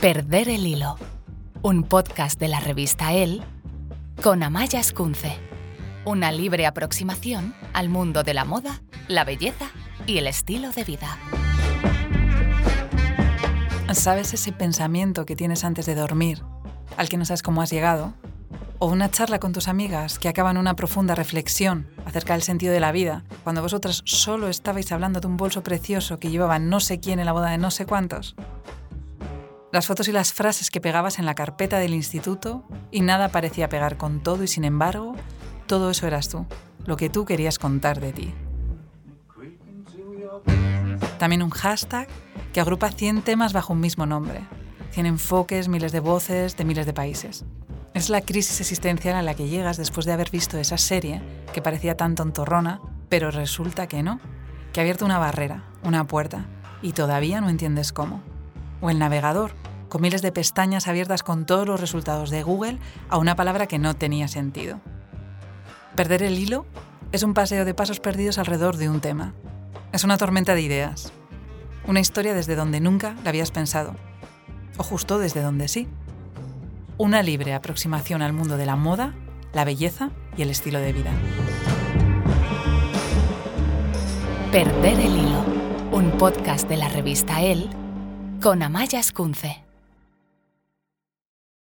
Perder el hilo. Un podcast de la revista El con Amaya Escunce. Una libre aproximación al mundo de la moda, la belleza y el estilo de vida. ¿Sabes ese pensamiento que tienes antes de dormir, al que no sabes cómo has llegado? ¿O una charla con tus amigas que acaba en una profunda reflexión acerca del sentido de la vida, cuando vosotras solo estabais hablando de un bolso precioso que llevaba no sé quién en la boda de no sé cuántos? Las fotos y las frases que pegabas en la carpeta del instituto y nada parecía pegar con todo y sin embargo, todo eso eras tú, lo que tú querías contar de ti. También un hashtag que agrupa 100 temas bajo un mismo nombre, 100 enfoques, miles de voces de miles de países. Es la crisis existencial a la que llegas después de haber visto esa serie que parecía tan tontorrona, pero resulta que no, que ha abierto una barrera, una puerta, y todavía no entiendes cómo o el navegador, con miles de pestañas abiertas con todos los resultados de Google a una palabra que no tenía sentido. Perder el hilo es un paseo de pasos perdidos alrededor de un tema. Es una tormenta de ideas. Una historia desde donde nunca la habías pensado. O justo desde donde sí. Una libre aproximación al mundo de la moda, la belleza y el estilo de vida. Perder el hilo. Un podcast de la revista El con Amaya Escunce.